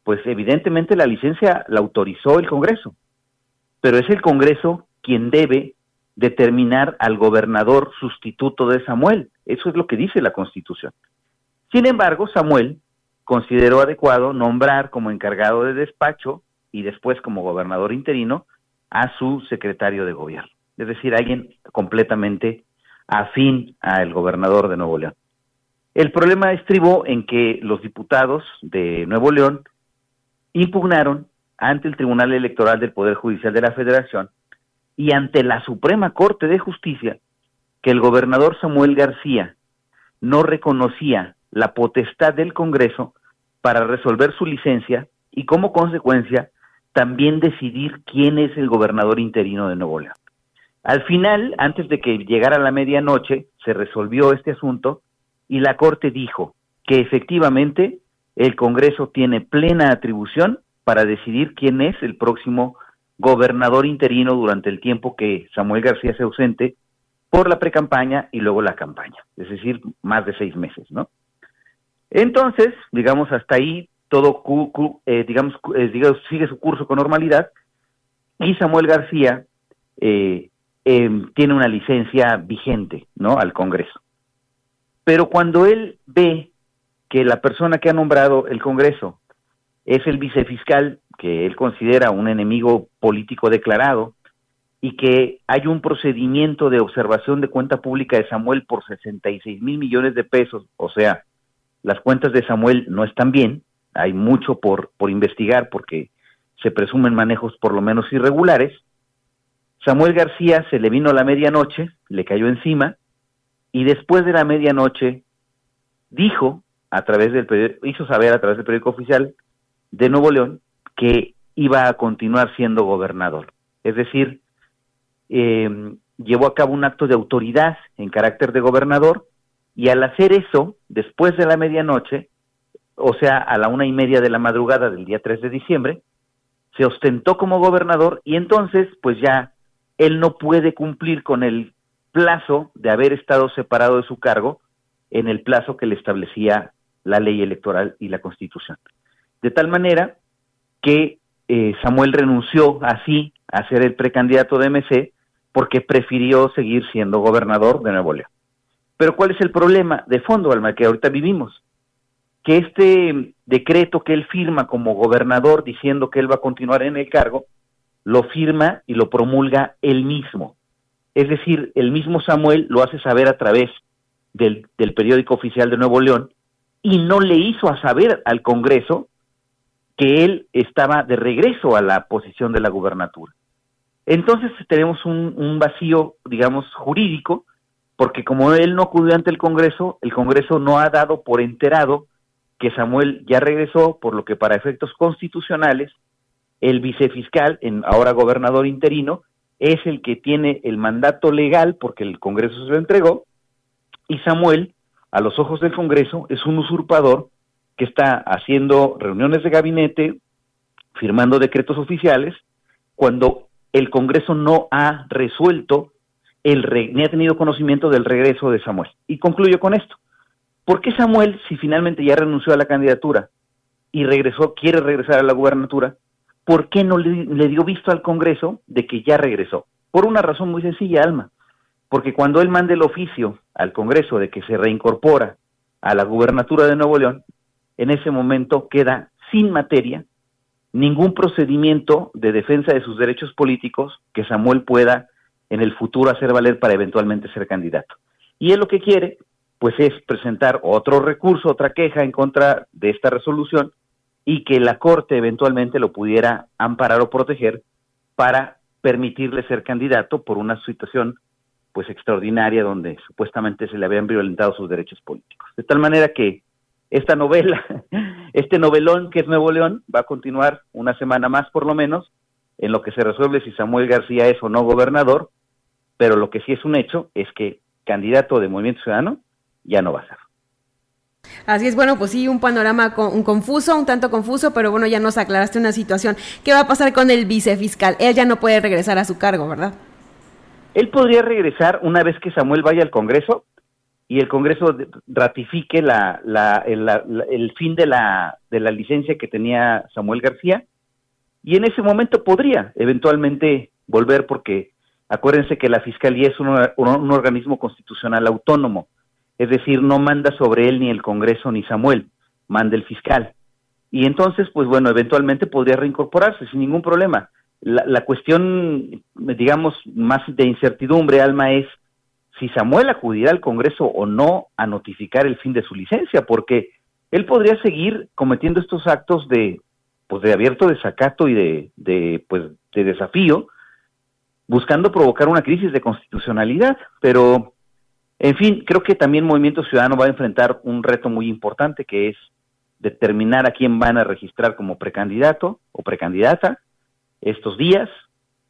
pues evidentemente la licencia la autorizó el Congreso, pero es el Congreso quien debe determinar al gobernador sustituto de Samuel. Eso es lo que dice la Constitución. Sin embargo, Samuel consideró adecuado nombrar como encargado de despacho y después como gobernador interino a su secretario de gobierno, es decir, alguien completamente afín al gobernador de Nuevo León. El problema estribó en que los diputados de Nuevo León impugnaron ante el Tribunal Electoral del Poder Judicial de la Federación y ante la Suprema Corte de Justicia que el gobernador Samuel García no reconocía la potestad del Congreso para resolver su licencia y como consecuencia también decidir quién es el gobernador interino de Nuevo León. Al final, antes de que llegara la medianoche, se resolvió este asunto y la Corte dijo que efectivamente el Congreso tiene plena atribución para decidir quién es el próximo gobernador interino durante el tiempo que Samuel García se ausente por la precampaña y luego la campaña, es decir, más de seis meses, ¿no? Entonces, digamos, hasta ahí todo, eh, digamos, eh, digamos, sigue su curso con normalidad y Samuel García eh, em, tiene una licencia vigente, ¿no? Al Congreso. Pero cuando él ve que la persona que ha nombrado el Congreso es el vicefiscal que él considera un enemigo político declarado y que hay un procedimiento de observación de cuenta pública de Samuel por 66 mil millones de pesos, o sea, las cuentas de Samuel no están bien, hay mucho por, por investigar porque se presumen manejos por lo menos irregulares. Samuel García se le vino a la medianoche, le cayó encima, y después de la medianoche dijo a través del hizo saber a través del periódico oficial de Nuevo León que iba a continuar siendo gobernador. Es decir, eh, llevó a cabo un acto de autoridad en carácter de gobernador y al hacer eso, después de la medianoche, o sea, a la una y media de la madrugada del día 3 de diciembre, se ostentó como gobernador y entonces, pues ya, él no puede cumplir con el plazo de haber estado separado de su cargo en el plazo que le establecía la ley electoral y la constitución. De tal manera que eh, Samuel renunció así a ser el precandidato de MC porque prefirió seguir siendo gobernador de Nuevo León. Pero ¿cuál es el problema de fondo, Alma, que ahorita vivimos? Que este decreto que él firma como gobernador diciendo que él va a continuar en el cargo, lo firma y lo promulga él mismo. Es decir, el mismo Samuel lo hace saber a través del, periódico oficial de Nuevo León y no le hizo a saber al Congreso que él estaba de regreso a la posición de la gubernatura. Entonces tenemos un, un, vacío, digamos, jurídico, porque como él no acudió ante el Congreso, el Congreso no ha dado por enterado que Samuel ya regresó, por lo que para efectos constitucionales, el vicefiscal, en, ahora gobernador interino, es el que tiene el mandato legal porque el Congreso se lo entregó y Samuel, a los ojos del Congreso, es un usurpador que está haciendo reuniones de gabinete, firmando decretos oficiales, cuando el Congreso no ha resuelto, el ni ha tenido conocimiento del regreso de Samuel. Y concluyo con esto. ¿Por qué Samuel, si finalmente ya renunció a la candidatura y regresó, quiere regresar a la gubernatura, ¿por qué no le, dio visto al Congreso de que ya regresó? Por una razón muy sencilla, Alma, porque cuando él mande el oficio al Congreso de que se reincorpora a la gubernatura de Nuevo León, en ese momento queda sin materia ningún procedimiento de defensa de sus derechos políticos que Samuel pueda en el futuro hacer valer para eventualmente ser candidato. Y él lo que quiere, pues es presentar otro recurso, otra queja en contra de esta resolución y que la Corte eventualmente lo pudiera amparar o proteger para permitirle ser candidato por una situación pues extraordinaria donde supuestamente se le habían violentado sus derechos políticos. De tal manera que esta novela, *laughs* este novelón que es Nuevo León, va a continuar una semana más por lo menos, en lo que se resuelve si Samuel García es o no gobernador, pero lo que sí es un hecho es que candidato de Movimiento Ciudadano ya no va a ser. Así es, bueno, pues sí, un panorama con, un confuso, un tanto confuso, pero bueno, ya nos aclaraste una situación. ¿Qué va a pasar con el vicefiscal? Él ya no puede regresar a su cargo, ¿verdad? Él podría regresar una vez que Samuel vaya al Congreso y el Congreso ratifique la, la, el, fin de la, de la licencia que tenía Samuel García y en ese momento podría eventualmente volver porque acuérdense que la Fiscalía es un, un organismo constitucional autónomo es decir, no manda sobre él ni el Congreso ni Samuel, manda el fiscal. Y entonces, pues bueno, eventualmente podría reincorporarse sin ningún problema. La, cuestión, digamos, más de incertidumbre, Alma, es si Samuel acudirá al Congreso o no a notificar el fin de su licencia, porque él podría seguir cometiendo estos actos de, pues de abierto desacato y de, de, pues, de desafío, buscando provocar una crisis de constitucionalidad, pero en fin, creo que también Movimiento Ciudadano va a enfrentar un reto muy importante que es determinar a quién van a registrar como precandidato o precandidata estos días.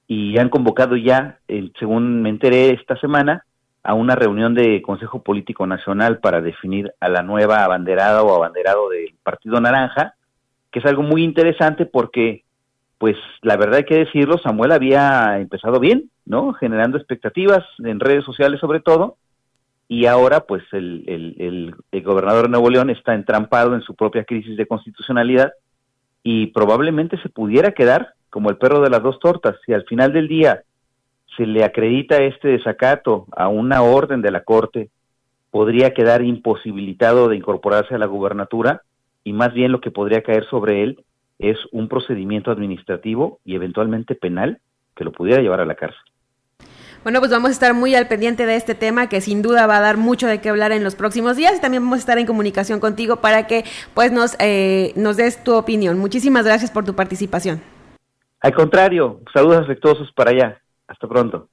Y han convocado ya, según me enteré esta semana, a una reunión de Consejo Político Nacional para definir a la nueva abanderada o abanderado del Partido Naranja, que es algo muy interesante porque, pues la verdad hay que decirlo, Samuel había empezado bien, ¿no? Generando expectativas en redes sociales sobre todo, y ahora pues el, el, el, gobernador de Nuevo León está entrampado en su propia crisis de constitucionalidad y probablemente se pudiera quedar como el perro de las dos tortas. Si al final del día se le acredita este desacato a una orden de la Corte, podría quedar imposibilitado de incorporarse a la gubernatura y más bien lo que podría caer sobre él es un procedimiento administrativo y eventualmente penal que lo pudiera llevar a la cárcel. Bueno, pues vamos a estar muy al pendiente de este tema que sin duda va a dar mucho de qué hablar en los próximos días y también vamos a estar en comunicación contigo para que pues nos, eh, nos des tu opinión. Muchísimas gracias por tu participación. Al contrario, saludos afectuosos para allá. Hasta pronto.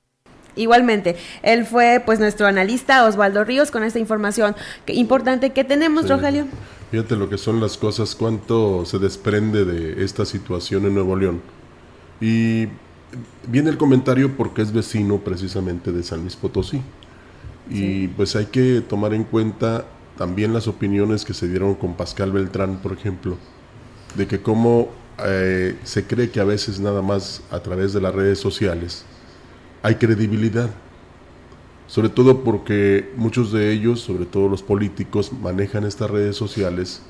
Igualmente, él fue pues nuestro analista Osvaldo Ríos con esta información importante que tenemos, Rogelio. Fíjate lo que son las cosas, cuánto se desprende de esta situación en Nuevo León. Y viene el comentario porque es vecino precisamente de San Luis Potosí. Y pues hay que tomar en cuenta también las opiniones que se dieron con Pascal Beltrán, por ejemplo, de que cómo eh, se cree que a veces nada más a través de las redes sociales hay credibilidad. Sobre todo porque muchos de ellos, sobre todo los políticos, manejan estas redes sociales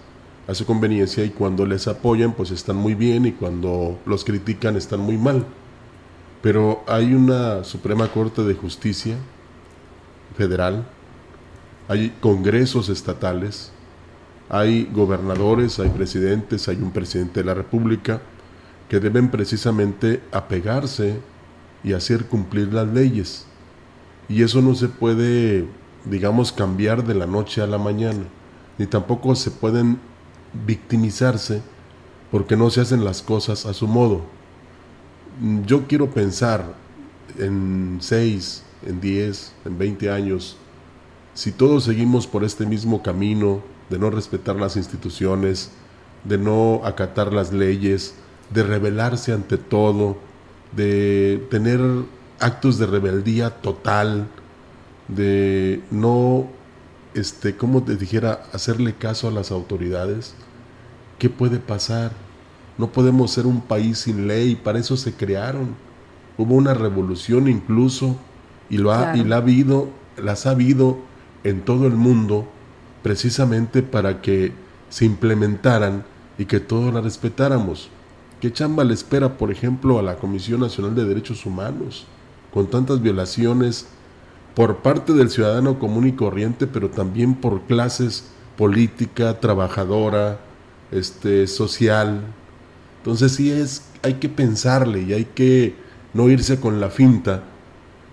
a su conveniencia y cuando les apoyan pues están muy bien y cuando los critican están muy mal. Pero hay una Suprema Corte de Justicia federal, hay congresos estatales, hay gobernadores, hay presidentes, hay un presidente de la República que deben precisamente apegarse y hacer cumplir las leyes. Y eso no se puede, digamos, cambiar de la noche a la mañana, ni tampoco se pueden victimizarse porque no se hacen las cosas a su modo. Yo quiero pensar en 6, en 10, en 20 años, si todos seguimos por este mismo camino de no respetar las instituciones, de no acatar las leyes, de rebelarse ante todo, de tener actos de rebeldía total, de no, este, como te dijera, hacerle caso a las autoridades, ¿qué puede pasar? No podemos ser un país sin ley, para eso se crearon. Hubo una revolución incluso y, lo ha, y la ha habido, las ha habido en todo el mundo precisamente para que se implementaran y que todos la respetáramos. ¿Qué chamba le espera, por ejemplo, a la Comisión Nacional de Derechos Humanos, con tantas violaciones por parte del ciudadano común y corriente, pero también por clases política, trabajadora, este, social, entonces sí es, hay que pensarle y hay que no irse con la finta,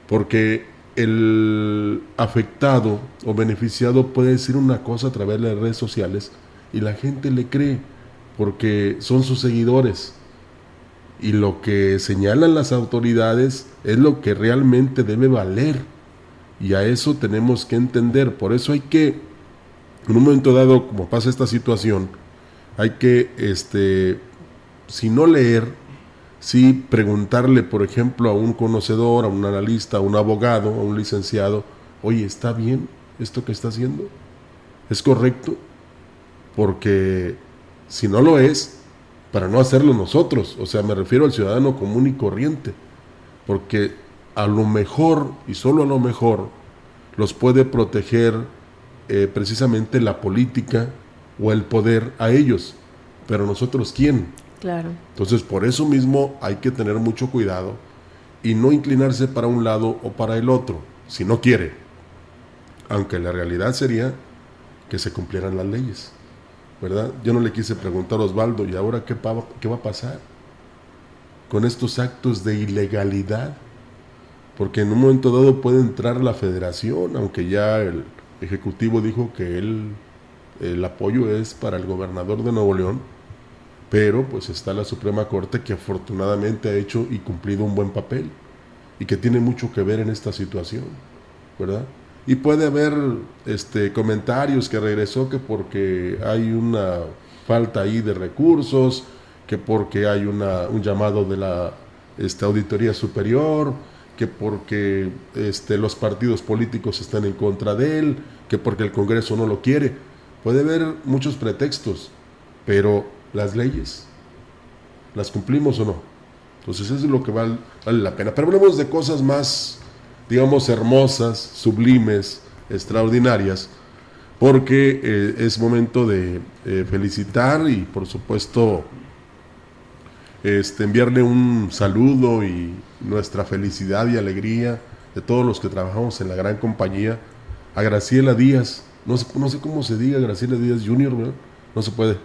porque el afectado o beneficiado puede decir una cosa a través de las redes sociales y la gente le cree, porque son sus seguidores. Y lo que señalan las autoridades es lo que realmente debe valer. Y a eso tenemos que entender. Por eso hay que, en un momento dado, como pasa esta situación, hay que, este, si no leer, sí preguntarle, por ejemplo, a un conocedor, a un analista, a un abogado, a un licenciado, oye, ¿está bien esto que está haciendo? ¿Es correcto? Porque si no lo es, para no hacerlo nosotros, o sea, me refiero al ciudadano común y corriente, porque a lo mejor, y solo a lo mejor, los puede proteger eh, precisamente la política o el poder a ellos, pero nosotros quién? Claro. Entonces, por eso mismo hay que tener mucho cuidado y no inclinarse para un lado o para el otro, si no quiere. Aunque la realidad sería que se cumplieran las leyes, ¿verdad? Yo no le quise preguntar a Osvaldo, ¿y ahora qué, qué va a pasar con estos actos de ilegalidad? Porque en un momento dado puede entrar la federación, aunque ya el Ejecutivo dijo que él, el apoyo es para el gobernador de Nuevo León, pero pues está la Suprema Corte que afortunadamente ha hecho y cumplido un buen papel y que tiene mucho que ver en esta situación, ¿verdad? Y puede haber este, comentarios que regresó que porque hay una falta ahí de recursos, que porque hay una, un llamado de la este, Auditoría Superior, que porque este, los partidos políticos están en contra de él, que porque el Congreso no lo quiere. Puede haber muchos pretextos, pero las leyes, ¿las cumplimos o no? Entonces eso es lo que vale, la pena. Pero hablemos de cosas más, digamos, hermosas, sublimes, extraordinarias, porque eh, es momento de eh, felicitar y por supuesto este, enviarle un saludo y nuestra felicidad y alegría de todos los que trabajamos en la gran compañía a Graciela Díaz. No sé, no sé cómo se diga Graciela Díaz Junior, ¿verdad? No se puede.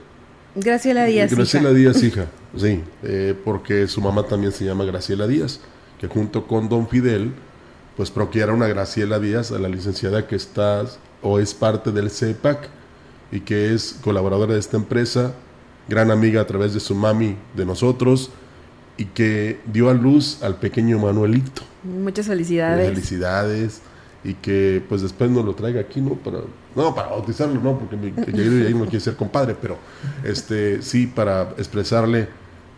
Graciela Díaz. Graciela Díaz, hija, sí, eh, porque su mamá también se llama Graciela Díaz, que junto con Don Fidel, pues procuraron a Graciela Díaz, a la licenciada que está o es parte del CEPAC y que es colaboradora de esta empresa, gran amiga a través de su mami de nosotros y que dio a luz al pequeño Manuelito. Muchas felicidades. Felicidades y que pues después nos lo traiga aquí, ¿no? Para, no, para bautizarlo, no, porque mi, ahí no quiere ser compadre, pero este sí para expresarle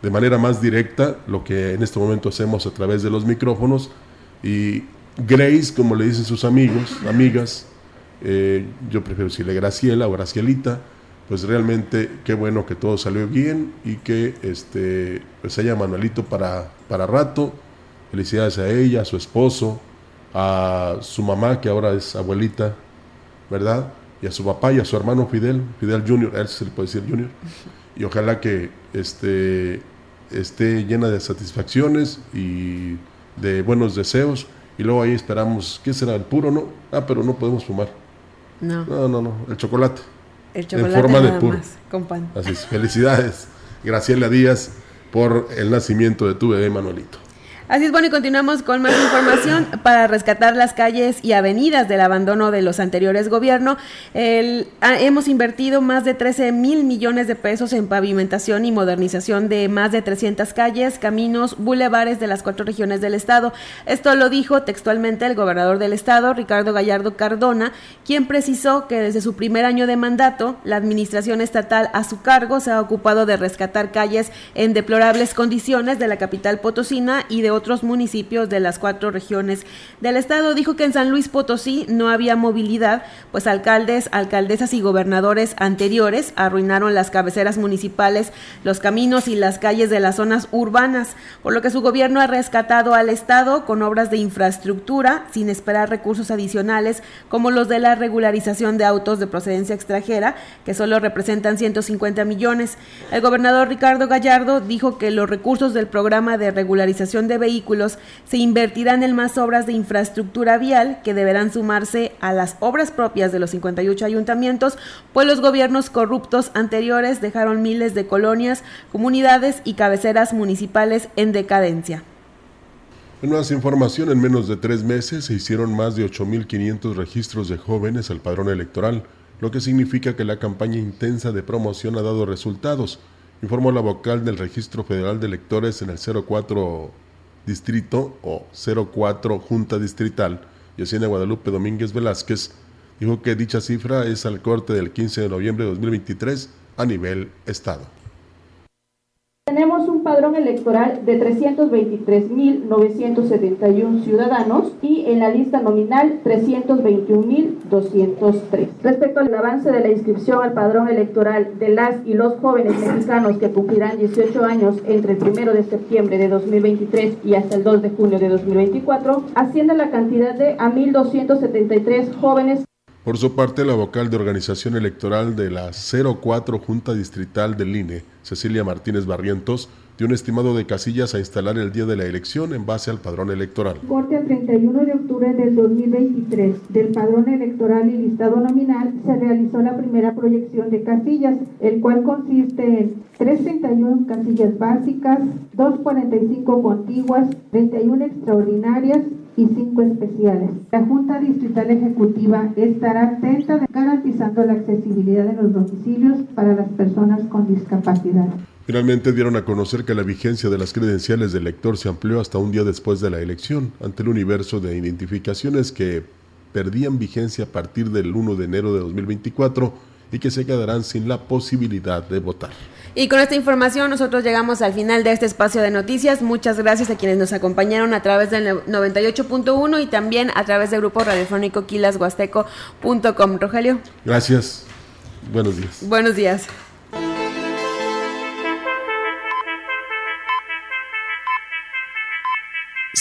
de manera más directa lo que en este momento hacemos a través de los micrófonos y Grace, como le dicen sus amigos, amigas, eh, yo prefiero decirle Graciela o Gracielita, pues realmente qué bueno que todo salió bien y que este pues haya Manuelito para, para rato. Felicidades a ella, a su esposo, a su mamá, que ahora es abuelita, ¿verdad? Y a su papá y a su hermano Fidel, Fidel Junior, él se le puede decir Junior. Y ojalá que este, esté llena de satisfacciones y de buenos deseos. Y luego ahí esperamos, ¿qué será? ¿El puro no? Ah, pero no podemos fumar. No. No, no, no, el chocolate. El chocolate en forma de puro. más, con pan. Así es. Felicidades, Graciela Díaz, por el nacimiento de tu bebé Manuelito. Así es, bueno, y continuamos con más información para rescatar las calles y avenidas del abandono de los anteriores gobiernos. Ah, hemos invertido más de 13 mil millones de pesos en pavimentación y modernización de más de 300 calles, caminos, bulevares de las cuatro regiones del estado. Esto lo dijo textualmente el gobernador del estado, Ricardo Gallardo Cardona, quien precisó que desde su primer año de mandato, la administración estatal a su cargo se ha ocupado de rescatar calles en deplorables condiciones de la capital potosina y de otros municipios de las cuatro regiones del estado. Dijo que en San Luis Potosí no había movilidad, pues alcaldes, alcaldesas y gobernadores anteriores arruinaron las cabeceras municipales, los caminos y las calles de las zonas urbanas, por lo que su gobierno ha rescatado al estado con obras de infraestructura sin esperar recursos adicionales como los de la regularización de autos de procedencia extranjera, que solo representan 150 millones. El gobernador Ricardo Gallardo dijo que los recursos del programa de regularización de se invertirán en más obras de infraestructura vial que deberán sumarse a las obras propias de los 58 ayuntamientos, pues los gobiernos corruptos anteriores dejaron miles de colonias, comunidades y cabeceras municipales en decadencia. En más información, en menos de tres meses se hicieron más de 8.500 registros de jóvenes al padrón electoral, lo que significa que la campaña intensa de promoción ha dado resultados, informó la vocal del Registro Federal de Electores en el 04 Distrito o 04 Junta Distrital, Yesenia Guadalupe Domínguez Velázquez, dijo que dicha cifra es al corte del 15 de noviembre de 2023 a nivel Estado. Tenemos un padrón electoral de 323.971 ciudadanos y en la lista nominal 321.203. Respecto al avance de la inscripción al padrón electoral de las y los jóvenes mexicanos que cumplirán 18 años entre el 1 de septiembre de 2023 y hasta el 2 de junio de 2024, asciende la cantidad de a 1.273 jóvenes por su parte, la vocal de organización electoral de la 04 Junta Distrital del INE, Cecilia Martínez Barrientos, dio un estimado de casillas a instalar el día de la elección en base al padrón electoral. Corte al 31 de octubre del 2023 del padrón electoral y listado nominal se realizó la primera proyección de casillas, el cual consiste en 331 casillas básicas, 245 contiguas, 31 extraordinarias, y cinco especiales. La Junta Distrital Ejecutiva estará atenta garantizando la accesibilidad de los domicilios para las personas con discapacidad. Finalmente dieron a conocer que la vigencia de las credenciales del elector se amplió hasta un día después de la elección, ante el universo de identificaciones que perdían vigencia a partir del 1 de enero de 2024 y que se quedarán sin la posibilidad de votar. Y con esta información nosotros llegamos al final de este espacio de noticias. Muchas gracias a quienes nos acompañaron a través del 98.1 y también a través del grupo radiofónico quilashuasteco.com. Rogelio. Gracias. Buenos días. Buenos días.